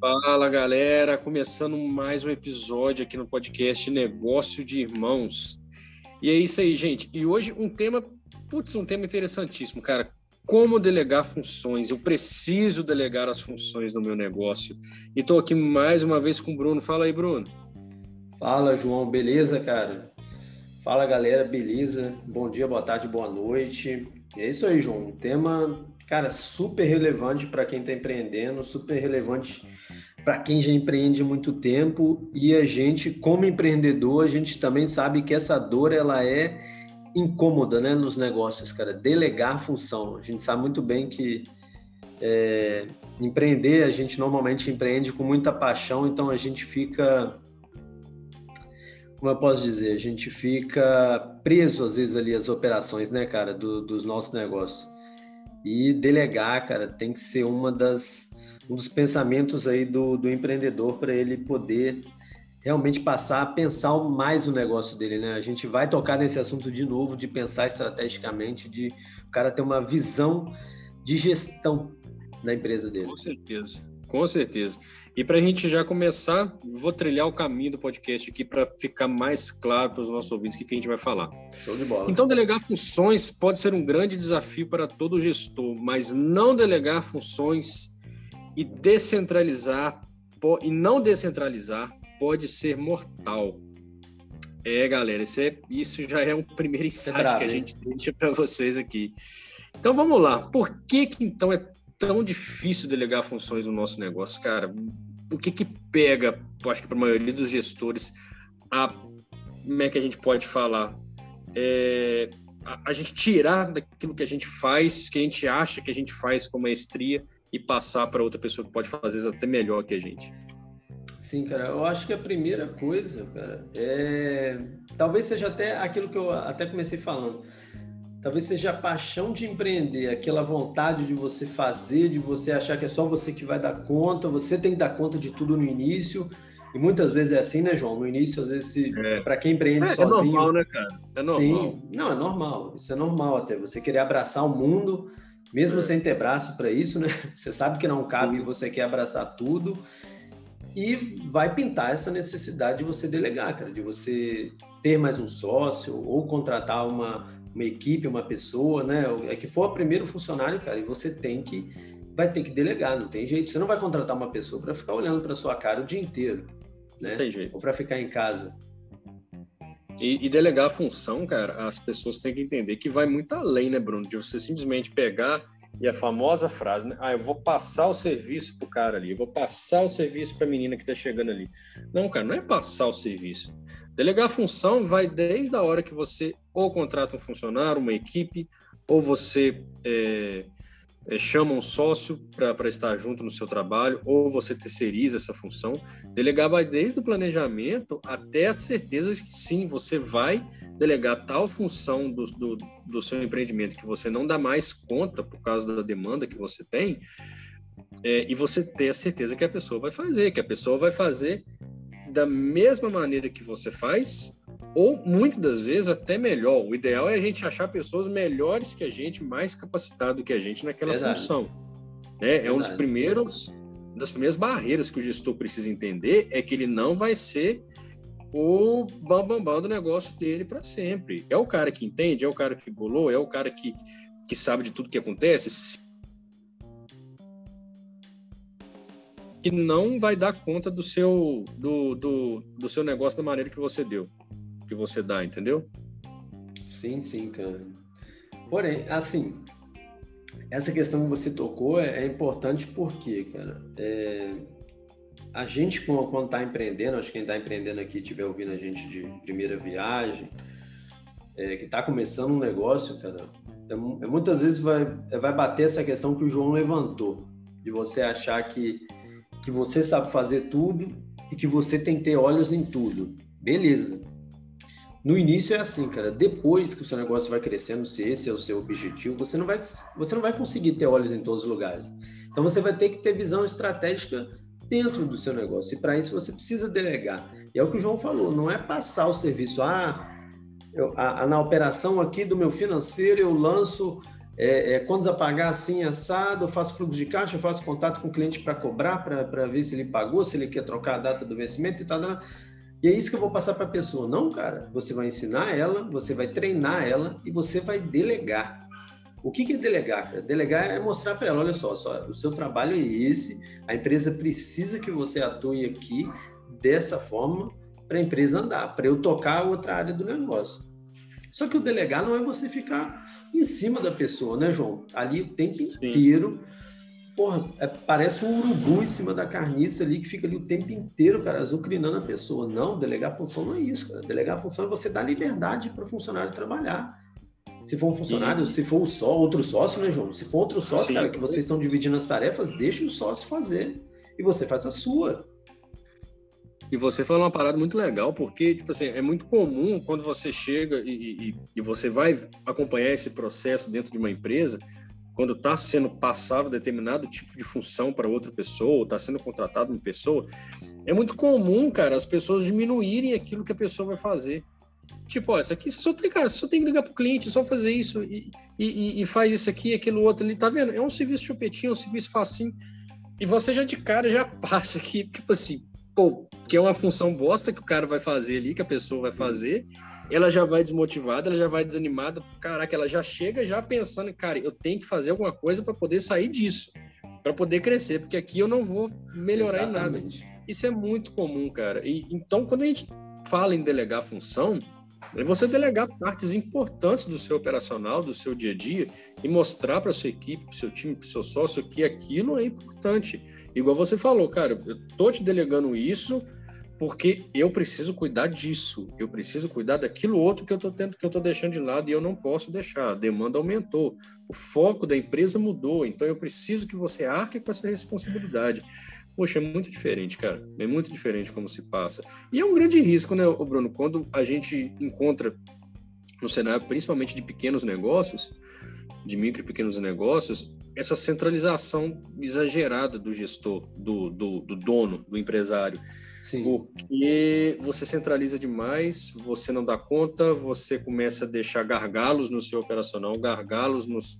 Fala galera, começando mais um episódio aqui no podcast Negócio de Irmãos. E é isso aí, gente. E hoje um tema, putz, um tema interessantíssimo, cara. Como delegar funções? Eu preciso delegar as funções no meu negócio. E estou aqui mais uma vez com o Bruno. Fala aí, Bruno. Fala, João. Beleza, cara? Fala, galera. Beleza? Bom dia, boa tarde, boa noite. E é isso aí, João. Um tema, cara, super relevante para quem está empreendendo, super relevante para quem já empreende muito tempo e a gente, como empreendedor, a gente também sabe que essa dor ela é incômoda, né, nos negócios, cara. Delegar função. A gente sabe muito bem que é, empreender, a gente normalmente empreende com muita paixão, então a gente fica, como eu posso dizer, a gente fica preso às vezes ali às operações, né, cara, do, dos nossos negócios. E delegar, cara, tem que ser uma das um dos pensamentos aí do, do empreendedor para ele poder realmente passar a pensar mais o negócio dele, né? A gente vai tocar nesse assunto de novo, de pensar estrategicamente, de o cara ter uma visão de gestão da empresa dele. Com certeza, com certeza. E para a gente já começar, vou trilhar o caminho do podcast aqui para ficar mais claro para os nossos ouvintes o que, que a gente vai falar. Show de bola. Então, delegar funções pode ser um grande desafio para todo gestor, mas não delegar funções e descentralizar e não descentralizar pode ser mortal. É, galera, isso, é, isso já é um primeiro insight é que a gente deixa para vocês aqui. Então vamos lá. Por que, que então é tão difícil delegar funções no nosso negócio, cara? O que que pega, acho que para a maioria dos gestores, a, como é que a gente pode falar? É, a, a gente tirar daquilo que a gente faz, que a gente acha que a gente faz com maestria e passar para outra pessoa que pode fazer até melhor que a gente? Sim, cara, eu acho que a primeira coisa, cara, é. Talvez seja até aquilo que eu até comecei falando. Talvez seja a paixão de empreender, aquela vontade de você fazer, de você achar que é só você que vai dar conta, você tem que dar conta de tudo no início. E muitas vezes é assim, né, João? No início, às vezes, é. para quem empreende é, sozinho. É normal, né, cara? É normal. Sim, não, é normal. Isso é normal até. Você querer abraçar o mundo mesmo é. sem ter braço para isso, né? Você sabe que não cabe e você quer abraçar tudo. E vai pintar essa necessidade de você delegar, cara, de você ter mais um sócio ou contratar uma, uma equipe, uma pessoa, né? É que for o primeiro funcionário, cara, e você tem que vai ter que delegar, não tem jeito. Você não vai contratar uma pessoa para ficar olhando para sua cara o dia inteiro, né? Não tem jeito. Ou para ficar em casa. E, e, delegar a função, cara, as pessoas têm que entender que vai muito além, né, Bruno? De você simplesmente pegar e a famosa frase, né? Ah, eu vou passar o serviço pro cara ali, eu vou passar o serviço para a menina que está chegando ali. Não, cara, não é passar o serviço. Delegar função vai desde a hora que você ou contrata um funcionário, uma equipe, ou você é, é, chama um sócio para estar junto no seu trabalho, ou você terceiriza essa função. Delegar vai desde o planejamento até a certeza de que sim, você vai delegar tal função do, do, do seu empreendimento que você não dá mais conta por causa da demanda que você tem, é, e você ter a certeza que a pessoa vai fazer, que a pessoa vai fazer da mesma maneira que você faz, ou muitas das vezes até melhor. O ideal é a gente achar pessoas melhores que a gente, mais capacitadas que a gente naquela Verdade. função. Né? É um dos primeiros, das primeiras barreiras que o gestor precisa entender é que ele não vai ser o bambambam bam, bam do negócio dele para sempre. É o cara que entende, é o cara que bolou, é o cara que, que sabe de tudo que acontece. Que não vai dar conta do seu, do, do, do seu negócio da maneira que você deu que você dá, entendeu? Sim, sim, cara. Porém, assim, essa questão que você tocou é, é importante porque, cara, é, a gente quando está empreendendo, acho que quem está empreendendo aqui estiver ouvindo a gente de primeira viagem, é, que está começando um negócio, cara, é, é, muitas vezes vai, vai bater essa questão que o João levantou, de você achar que, que você sabe fazer tudo e que você tem que ter olhos em tudo. Beleza. No início é assim, cara. Depois que o seu negócio vai crescendo, se esse é o seu objetivo, você não vai, você não vai conseguir ter olhos em todos os lugares. Então você vai ter que ter visão estratégica dentro do seu negócio. E para isso você precisa delegar. E é o que o João falou, não é passar o serviço. Ah, eu, a, a, na operação aqui do meu financeiro eu lanço é, é, quantos a pagar assim, assado, eu faço fluxo de caixa, eu faço contato com o cliente para cobrar, para ver se ele pagou, se ele quer trocar a data do vencimento e tal. tal. E é isso que eu vou passar para a pessoa. Não, cara, você vai ensinar ela, você vai treinar ela e você vai delegar. O que, que é delegar? Cara? Delegar é mostrar para ela, olha só, só, o seu trabalho é esse, a empresa precisa que você atue aqui dessa forma para a empresa andar, para eu tocar outra área do negócio. Só que o delegar não é você ficar em cima da pessoa, né, João? Ali o tempo Sim. inteiro. Porra, é, parece um urubu em cima da carniça ali que fica ali o tempo inteiro, cara, azucrinando a pessoa. Não, delegar função não é isso, cara. Delegar função é você dar liberdade para o funcionário trabalhar. Se for um funcionário, Sim. se for só outro sócio, né, João? Se for outro sócio, Sim. cara, que vocês estão dividindo as tarefas, deixa o sócio fazer. E você faz a sua. E você falou uma parada muito legal, porque, tipo assim, é muito comum quando você chega e, e, e você vai acompanhar esse processo dentro de uma empresa, quando está sendo passado determinado tipo de função para outra pessoa, está sendo contratado uma pessoa, é muito comum, cara, as pessoas diminuírem aquilo que a pessoa vai fazer. Tipo, ó, isso aqui você só tem, cara, só tem que ligar pro cliente, só fazer isso e, e, e faz isso aqui, aquilo outro ali, tá vendo? É um serviço chupetinho, é um serviço facinho. E você já de cara já passa aqui, tipo assim, pô, que é uma função bosta que o cara vai fazer ali, que a pessoa vai fazer, ela já vai desmotivada, ela já vai desanimada, caraca, ela já chega já pensando, cara, eu tenho que fazer alguma coisa para poder sair disso, para poder crescer, porque aqui eu não vou melhorar Exatamente. em nada. Isso é muito comum, cara. E então quando a gente fala em delegar função, é você delegar partes importantes do seu operacional, do seu dia a dia e mostrar para sua equipe, para seu time, para seu sócio que aquilo é importante. Igual você falou, cara, eu tô te delegando isso porque eu preciso cuidar disso, eu preciso cuidar daquilo outro que eu tô tendo, que eu tô deixando de lado e eu não posso deixar. A demanda aumentou, o foco da empresa mudou, então eu preciso que você arque com essa responsabilidade. Poxa, é muito diferente, cara. É muito diferente como se passa. E é um grande risco, né, Bruno? Quando a gente encontra no cenário, principalmente de pequenos negócios, de micro e pequenos negócios, essa centralização exagerada do gestor, do, do, do dono, do empresário. Sim. Porque você centraliza demais, você não dá conta, você começa a deixar gargalos no seu operacional, gargalos nos,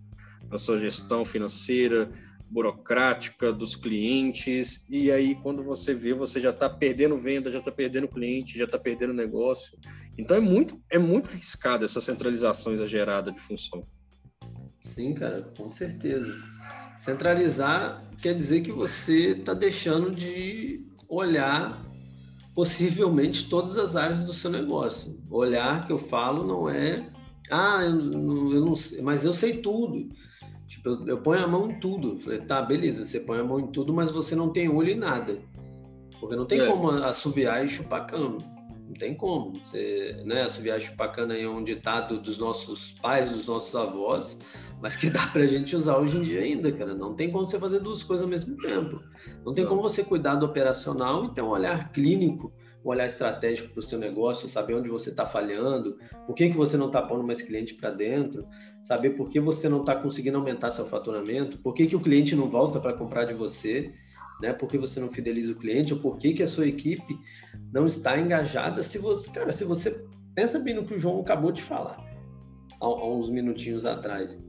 na sua gestão financeira, burocrática dos clientes, e aí quando você vê, você já está perdendo venda, já está perdendo cliente, já está perdendo negócio. Então é muito, é muito arriscado essa centralização exagerada de função. Sim, cara, com certeza. Centralizar quer dizer que você está deixando de olhar possivelmente todas as áreas do seu negócio. Olhar que eu falo não é, ah, eu não, eu não sei, mas eu sei tudo. Tipo, eu, eu ponho a mão em tudo. falei, tá, beleza, você põe a mão em tudo, mas você não tem olho em nada. Porque não tem é. como assoviar e chupar cano. Não tem como. Você, né, assoviar e chupar cano é um ditado dos nossos pais, dos nossos avós, mas que dá pra gente usar hoje em dia ainda, cara. Não tem como você fazer duas coisas ao mesmo tempo. Não tem como você cuidar do operacional e ter um olhar clínico um olhar estratégico para o seu negócio, saber onde você está falhando, por que, que você não está pondo mais cliente para dentro, saber por que você não está conseguindo aumentar seu faturamento, por que, que o cliente não volta para comprar de você, né? Por que você não fideliza o cliente, ou por que, que a sua equipe não está engajada. Se você, cara, se você pensa bem no que o João acabou de falar há uns minutinhos atrás.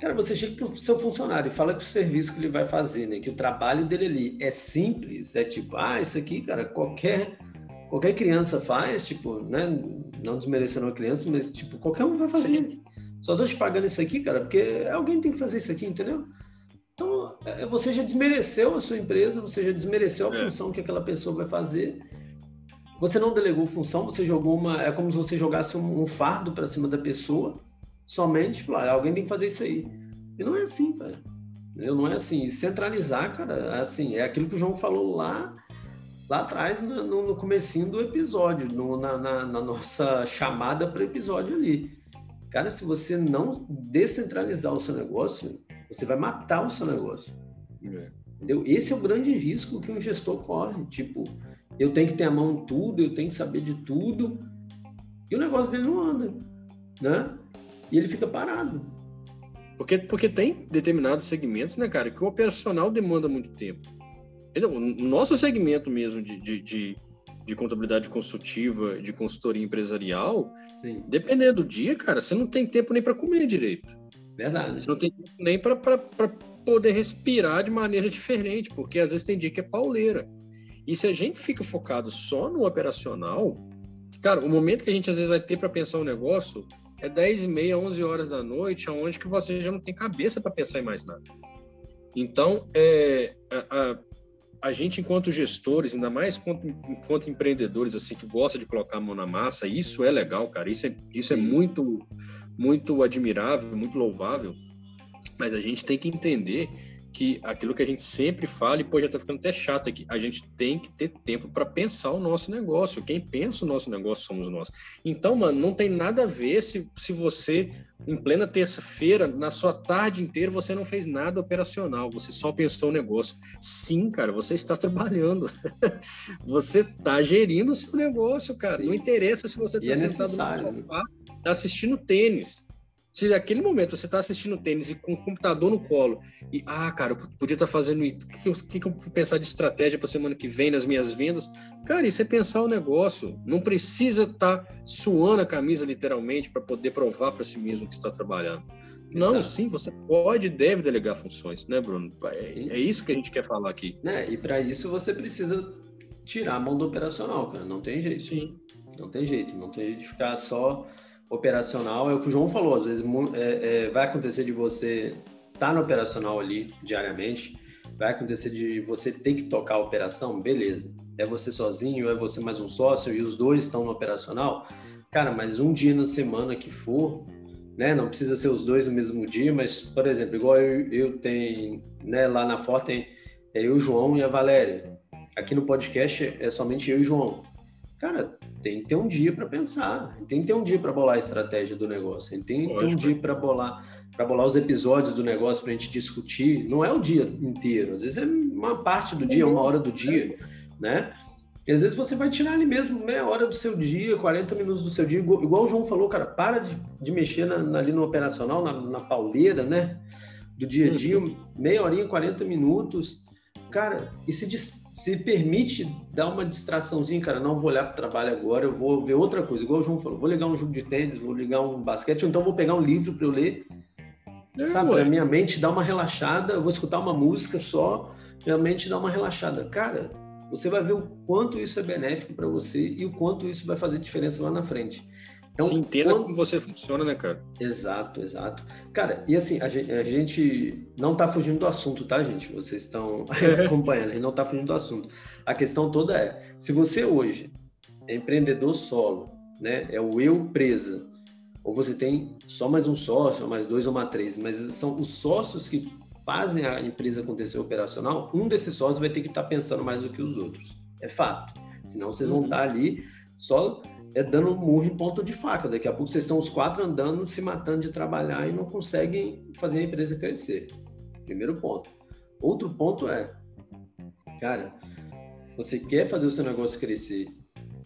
Cara, você chega para o seu funcionário e fala que o serviço que ele vai fazer, né? Que o trabalho dele ali é simples, é tipo, ah, isso aqui, cara, qualquer qualquer criança faz, tipo, né? Não desmerecendo a criança, mas tipo, qualquer um vai fazer. Só tô te pagando isso aqui, cara, porque alguém tem que fazer isso aqui, entendeu? Então, é, você já desmereceu a sua empresa, você já desmereceu a é. função que aquela pessoa vai fazer. Você não delegou função, você jogou uma. É como se você jogasse um, um fardo para cima da pessoa, somente falar, alguém tem que fazer isso aí. E não é assim, cara. Não é assim. Centralizar, cara, é assim, é aquilo que o João falou lá lá atrás, no, no comecinho do episódio, no, na, na, na, nossa chamada para o episódio ali. Cara, se você não descentralizar o seu negócio, você vai matar o seu negócio. É. Entendeu? Esse é o grande risco que um gestor corre. Tipo, eu tenho que ter a mão em tudo, eu tenho que saber de tudo, e o negócio dele não anda, né? E ele fica parado. Porque, porque tem determinados segmentos, né, cara, que o operacional demanda muito tempo. O nosso segmento mesmo de, de, de, de contabilidade consultiva, de consultoria empresarial, Sim. dependendo do dia, cara, você não tem tempo nem para comer direito. Verdade. Você não tem tempo nem para poder respirar de maneira diferente, porque às vezes tem dia que é pauleira. E se a gente fica focado só no operacional, cara, o momento que a gente às vezes vai ter para pensar um negócio é 10 e meia, 11 horas da noite, onde que você já não tem cabeça para pensar em mais nada. Então, é, a, a, a, gente, enquanto gestores, ainda mais enquanto, enquanto, empreendedores, assim, que gosta de colocar a mão na massa, isso é legal, cara. Isso é, isso é muito, muito admirável, muito louvável. Mas a gente tem que entender que aquilo que a gente sempre fala, e pô, já tá ficando até chato aqui, a gente tem que ter tempo para pensar o nosso negócio. Quem pensa o nosso negócio somos nós. Então, mano, não tem nada a ver se, se você, em plena terça-feira, na sua tarde inteira, você não fez nada operacional, você só pensou o negócio. Sim, cara, você está trabalhando. você está gerindo o seu negócio, cara. Sim. Não interessa se você está é sentado no sofá, tá assistindo tênis se naquele momento você está assistindo tênis e com o computador no colo e, ah, cara, eu podia estar tá fazendo isso, o que, que, que, eu vou pensar de estratégia para semana que vem nas minhas vendas? Cara, isso é pensar o negócio. Não precisa estar tá suando a camisa literalmente para poder provar para si mesmo que está trabalhando. Não, sim, você pode e deve delegar funções, né, Bruno? É, é isso que a gente quer falar aqui. Né? E para isso você precisa tirar a mão do operacional, cara. Não tem jeito. Sim. Não tem jeito. Não tem jeito de ficar só operacional, é o que o João falou, às vezes é, é, vai acontecer de você estar tá no operacional ali diariamente, vai acontecer de você ter que tocar a operação, beleza. É você sozinho, é você mais um sócio e os dois estão no operacional. Cara, mas um dia na semana que for, né? Não precisa ser os dois no mesmo dia, mas, por exemplo, igual eu, eu tenho, né, lá na Forte é eu, o João e a Valéria. Aqui no podcast é somente eu e o João. Cara, tem que ter um dia para pensar, tem que ter um dia para bolar a estratégia do negócio, tem que ter um dia para bolar para bolar os episódios do negócio para a gente discutir. Não é o dia inteiro, às vezes é uma parte do dia, uma hora do dia, né? E às vezes você vai tirar ali mesmo meia hora do seu dia, 40 minutos do seu dia, igual, igual o João falou, cara, para de, de mexer na, na, ali no operacional, na, na pauleira, né? Do dia a dia, uhum. meia horinha, 40 minutos. Cara, e se, se permite dar uma distraçãozinha, cara, não vou olhar para o trabalho agora, eu vou ver outra coisa. Igual o João falou, vou ligar um jogo de tênis, vou ligar um basquete, ou então vou pegar um livro para eu ler. É, sabe, ué. minha mente dá uma relaxada, eu vou escutar uma música só, minha mente dá uma relaxada. Cara, você vai ver o quanto isso é benéfico para você e o quanto isso vai fazer diferença lá na frente. Então, Se entenda quando... como você funciona, né, cara? Exato, exato. Cara, e assim, a gente, a gente não está fugindo do assunto, tá, gente? Vocês estão acompanhando, a gente não está fugindo do assunto. A questão toda é, se você hoje é empreendedor solo, né, é o eu presa, ou você tem só mais um sócio, ou mais dois ou mais três, mas são os sócios que fazem a empresa acontecer operacional, um desses sócios vai ter que estar tá pensando mais do que os outros. É fato. Senão vocês vão estar uhum. tá ali só é dando murro em ponta de faca. Daqui a pouco vocês estão os quatro andando, se matando de trabalhar e não conseguem fazer a empresa crescer. Primeiro ponto. Outro ponto é, cara, você quer fazer o seu negócio crescer,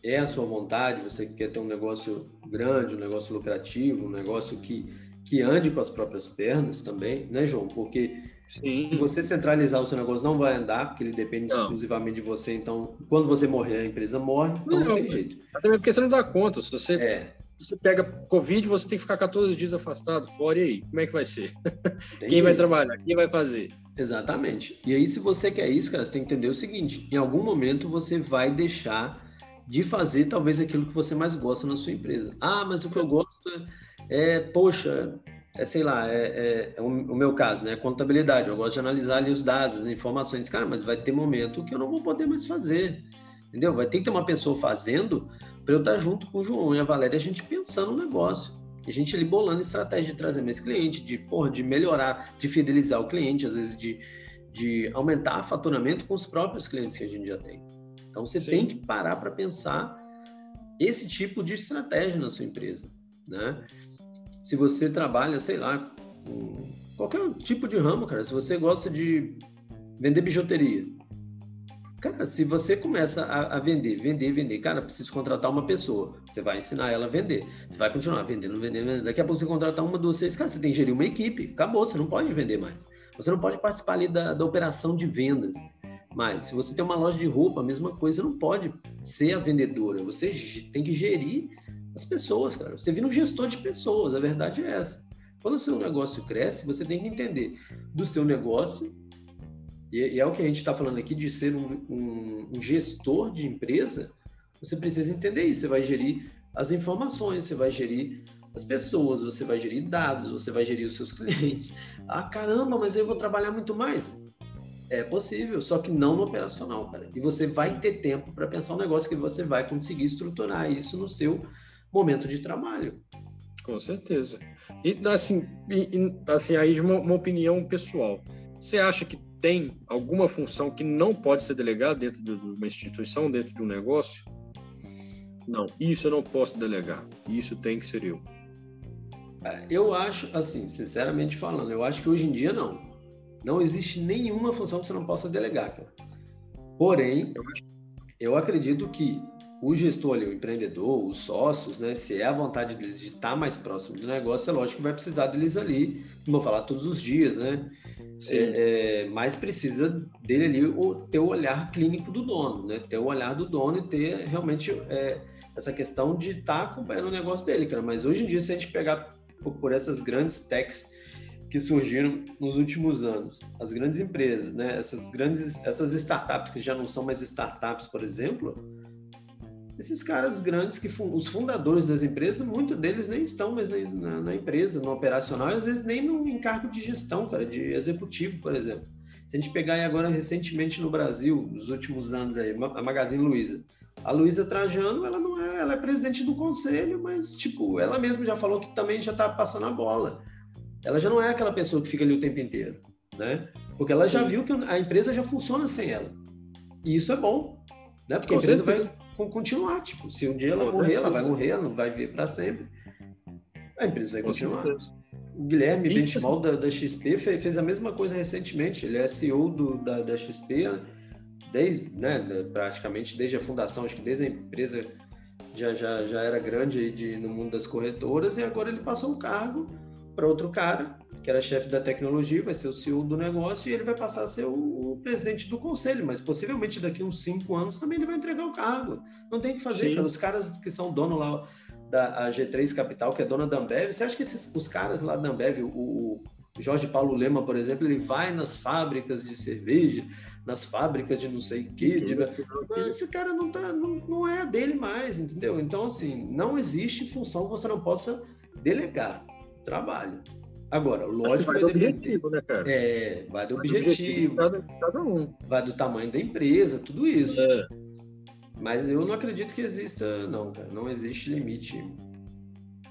é a sua vontade, você quer ter um negócio grande, um negócio lucrativo, um negócio que, que ande com as próprias pernas também, né, João? Porque Sim. Se você centralizar o seu negócio, não vai andar, porque ele depende não. exclusivamente de você. Então, quando você morrer, a empresa morre, então não, não tem jeito. Até mesmo porque você não dá conta. Se você, é. você pega Covid, você tem que ficar 14 dias afastado, fora, e aí? Como é que vai ser? Quem jeito. vai trabalhar? Quem vai fazer? Exatamente. E aí, se você quer isso, cara, você tem que entender o seguinte: em algum momento você vai deixar de fazer talvez aquilo que você mais gosta na sua empresa. Ah, mas o que eu gosto é, é poxa, é, sei lá, é, é, é, o meu caso, né? Contabilidade. Eu gosto de analisar ali os dados, as informações. Cara, mas vai ter momento que eu não vou poder mais fazer. Entendeu? Vai ter que ter uma pessoa fazendo para eu estar junto com o João e a Valéria, a gente pensando no negócio. A gente ali bolando estratégia de trazer mais cliente, de, porra, de melhorar, de fidelizar o cliente, às vezes de, de aumentar o faturamento com os próprios clientes que a gente já tem. Então você Sim. tem que parar para pensar esse tipo de estratégia na sua empresa, né? Se você trabalha, sei lá, qualquer tipo de ramo, cara, se você gosta de vender bijuteria, cara, se você começa a, a, vender, vender, vender, cara, preciso contratar uma pessoa, você vai ensinar ela a vender, você vai continuar vendendo, vendendo, vendendo. daqui a pouco você contratar uma, duas, seis, cara, você tem que gerir uma equipe, acabou, você não pode vender mais, você não pode participar ali da, da operação de vendas, mas se você tem uma loja de roupa, a mesma coisa, você não pode ser a vendedora, você tem que gerir as pessoas, cara. Você vira um gestor de pessoas, a verdade é essa. Quando o seu negócio cresce, você tem que entender do seu negócio, e é o que a gente está falando aqui de ser um, um, um gestor de empresa, você precisa entender isso. Você vai gerir as informações, você vai gerir as pessoas, você vai gerir dados, você vai gerir os seus clientes. Ah, caramba, mas eu vou trabalhar muito mais. É possível, só que não no operacional, cara. E você vai ter tempo para pensar um negócio que você vai conseguir estruturar isso no seu momento de trabalho. Com certeza. E assim, e, assim aí de uma, uma opinião pessoal. Você acha que tem alguma função que não pode ser delegada dentro de uma instituição, dentro de um negócio? Não, isso eu não posso delegar. Isso tem que ser eu. Eu acho, assim, sinceramente falando, eu acho que hoje em dia não. Não existe nenhuma função que você não possa delegar, cara. Porém, eu acredito que o gestor ali, o empreendedor, os sócios, né, se é a vontade deles de estar mais próximo do negócio, é lógico que vai precisar deles ali, não vou falar todos os dias, né? É, é, mas precisa dele ali o, ter o olhar clínico do dono, né? Ter o olhar do dono e ter realmente é, essa questão de estar acompanhando o negócio dele, cara. Mas hoje em dia, se a gente pegar por, por essas grandes techs que surgiram nos últimos anos, as grandes empresas, né? Essas grandes, essas startups que já não são mais startups, por exemplo, esses caras grandes que os fundadores das empresas, muitos deles nem estão mais na, na, empresa, no operacional, e às vezes nem no encargo de gestão, cara, de executivo, por exemplo. Se a gente pegar aí agora recentemente no Brasil, nos últimos anos aí, a Magazine Luiza, a Luísa Trajano, ela não é, ela é presidente do conselho, mas tipo, ela mesma já falou que também já está passando a bola ela já não é aquela pessoa que fica ali o tempo inteiro, né? Porque ela já viu que a empresa já funciona sem ela. E isso é bom, né? Porque Com a empresa certeza. vai continuar, tipo, se um dia ela morrer, ela vai morrer, ela não vai viver para sempre. A empresa vai continuar. O Guilherme e, Benchimol assim, da, da, XP fez, fez, a mesma coisa recentemente. Ele é CEO do, da, da XP desde, né, praticamente desde a fundação, acho que desde a empresa já, já, já era grande de, no mundo das corretoras e agora ele passou o cargo para outro cara, que era chefe da tecnologia, vai ser o CEO do negócio, e ele vai passar a ser o, o, presidente do conselho, mas possivelmente daqui uns cinco anos também ele vai entregar o cargo. Não tem o que fazer, cara. Os caras que são dono lá da G3 Capital, que é dona da Ambev, você acha que esses, os caras lá da Ambev, o, o Jorge Paulo Lema, por exemplo, ele vai nas fábricas de cerveja, nas fábricas de não sei o quê. De... Mas esse cara não, tá, não, não é dele mais, entendeu? Então, assim, não existe função que você não possa delegar trabalho. Agora, lógico vai do objetivo, né, cara? É, vai do vai objetivo. objetivo de cada, de cada, um. Vai do tamanho da empresa, tudo isso. É. Mas eu não acredito que exista, não, cara. Não existe limite.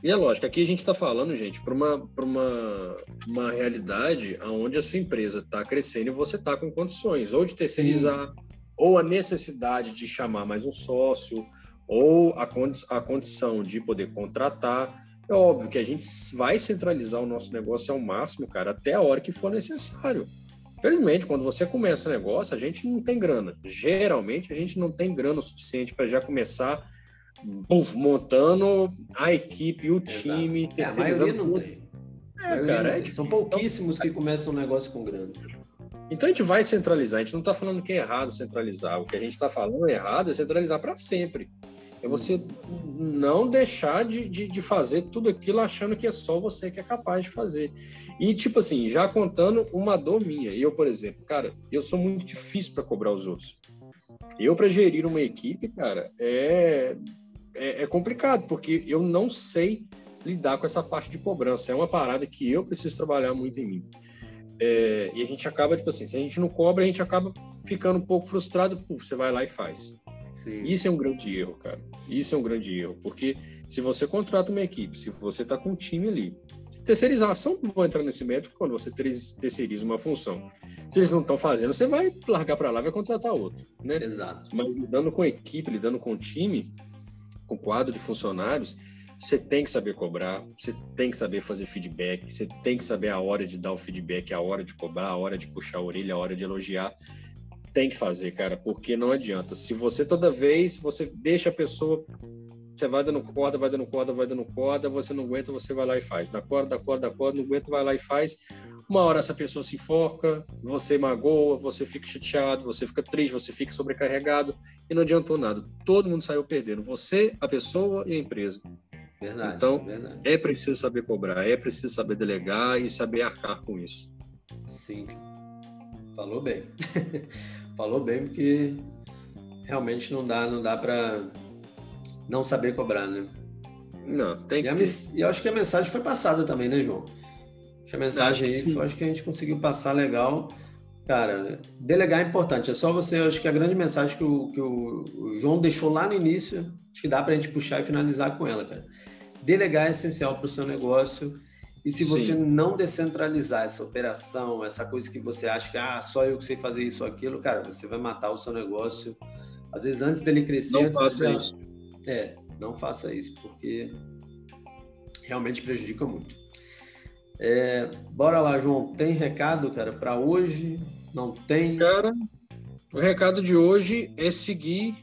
E é lógico, aqui a gente está falando, gente, para uma, uma, uma realidade onde a sua empresa está crescendo e você está com condições, ou de terceirizar, Sim. ou a necessidade de chamar mais um sócio, ou a, condi a condição de poder contratar. É óbvio que a gente vai centralizar o nosso negócio ao máximo, cara, até a hora que for necessário. Felizmente, quando você começa o negócio, a gente não tem grana. Geralmente, a gente não tem grana o suficiente para já começar puff, montando a equipe, o time, é, a maioria não tem. É, cara, é São pouquíssimos que começam o negócio com grana. Então a gente vai centralizar, a gente não está falando que é errado centralizar. O que a gente está falando errado é centralizar para sempre. É você não deixar de, de, de, fazer tudo aquilo achando que é só você que é capaz de fazer. E, tipo assim, já contando uma dor minha. Eu, por exemplo, cara, eu sou muito difícil para cobrar os outros. Eu, para gerir uma equipe, cara, é, é, é complicado, porque eu não sei lidar com essa parte de cobrança. É uma parada que eu preciso trabalhar muito em mim. É, e a gente acaba, tipo assim, se a gente não cobra, a gente acaba ficando um pouco frustrado, pô, você vai lá e faz. Sim. Isso é um grande erro, cara. Isso é um grande erro, porque se você contrata uma equipe, se você está com um time ali, terceirização vou entrar nesse método quando você terceiriza uma função. Se eles não estão fazendo, você vai largar para lá, vai contratar outro, né? Exato. Mas lidando com equipe, lidando com time, com quadro de funcionários, você tem que saber cobrar, você tem que saber fazer feedback, você tem que saber a hora de dar o feedback, a hora de cobrar, a hora de puxar a orelha, a hora de elogiar tem que fazer, cara, porque não adianta. Se você toda vez você deixa a pessoa, você vai dando corda, vai dando corda, vai dando corda, você não aguenta, você vai lá e faz. Dá corda, dá corda, dá corda, não aguenta, vai lá e faz. Uma hora essa pessoa se enforca, você magoa, você fica chateado, você fica triste, você fica sobrecarregado e não adiantou nada. Todo mundo saiu perdendo. Você, a pessoa e a empresa. Verdade, então, verdade. é preciso saber cobrar, é preciso saber delegar e saber arcar com isso. Sim, falou bem. falou bem porque realmente não dá, não dá para não saber cobrar, né? Não, tem e que. E eu acho que a mensagem foi passada também, né, João? Acho que a mensagem acho aí, acho que a gente conseguiu passar legal. Cara, delegar é importante. É só você, acho que a grande mensagem que o, que o, o João deixou lá no início, acho que dá para a gente puxar e finalizar com ela, cara. Delegar é essencial para o seu negócio. E se você Sim. não descentralizar essa operação, essa coisa que você acha que ah, só eu que sei fazer isso ou aquilo, cara, você vai matar o seu negócio. Às vezes antes dele crescer, não faça isso. É, não faça isso, porque realmente prejudica muito. É, bora lá, João. Tem recado, cara, para hoje? Não tem? Cara, o recado de hoje é seguir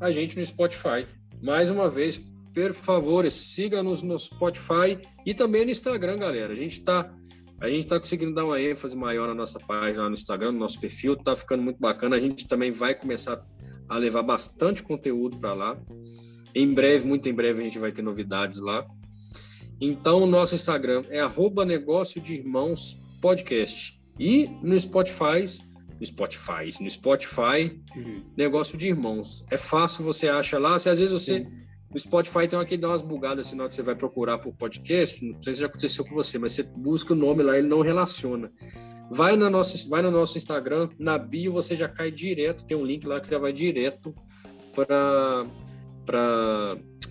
a gente no Spotify. Mais uma vez, por favor, siga-nos no Spotify e também no Instagram, galera. A gente está a gente está conseguindo dar uma ênfase maior na nossa página no Instagram, no nosso perfil, tá ficando muito bacana. A gente também vai começar a levar bastante conteúdo para lá. Em breve, muito em breve, a gente vai ter novidades lá. Então, o nosso Instagram é arroba negócio de irmãos podcast. E no Spotify, no Spotify, no Spotify, uhum. negócio de irmãos. É fácil, você acha lá. Se às vezes você. Sim. No Spotify tem uma que dá umas bugadas assim, na hora que você vai procurar por podcast. Não sei se já aconteceu com você, mas você busca o nome lá, ele não relaciona. Vai, na nossa, vai no nosso Instagram, na bio você já cai direto, tem um link lá que já vai direto para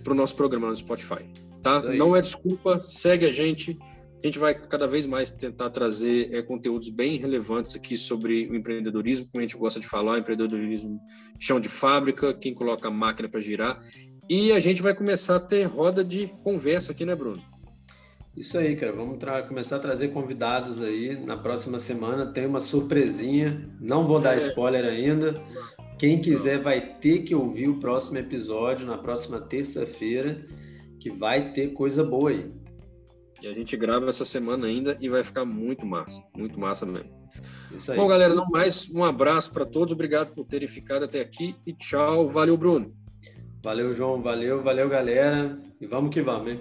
o nosso programa no Spotify. Tá? Não é desculpa, segue a gente. A gente vai cada vez mais tentar trazer é, conteúdos bem relevantes aqui sobre o empreendedorismo, como a gente gosta de falar, empreendedorismo chão de fábrica, quem coloca a máquina para girar. E a gente vai começar a ter roda de conversa aqui, né, Bruno? Isso aí, cara. Vamos começar a trazer convidados aí. Na próxima semana tem uma surpresinha. Não vou dar é. spoiler ainda. Quem quiser vai ter que ouvir o próximo episódio na próxima terça-feira, que vai ter coisa boa aí. E a gente grava essa semana ainda e vai ficar muito massa, muito massa mesmo. Isso aí. Bom, galera, não mais um abraço para todos, obrigado por terem ficado até aqui e tchau. Valeu, Bruno. Valeu, João. Valeu, valeu, galera. E vamos que vamos, hein?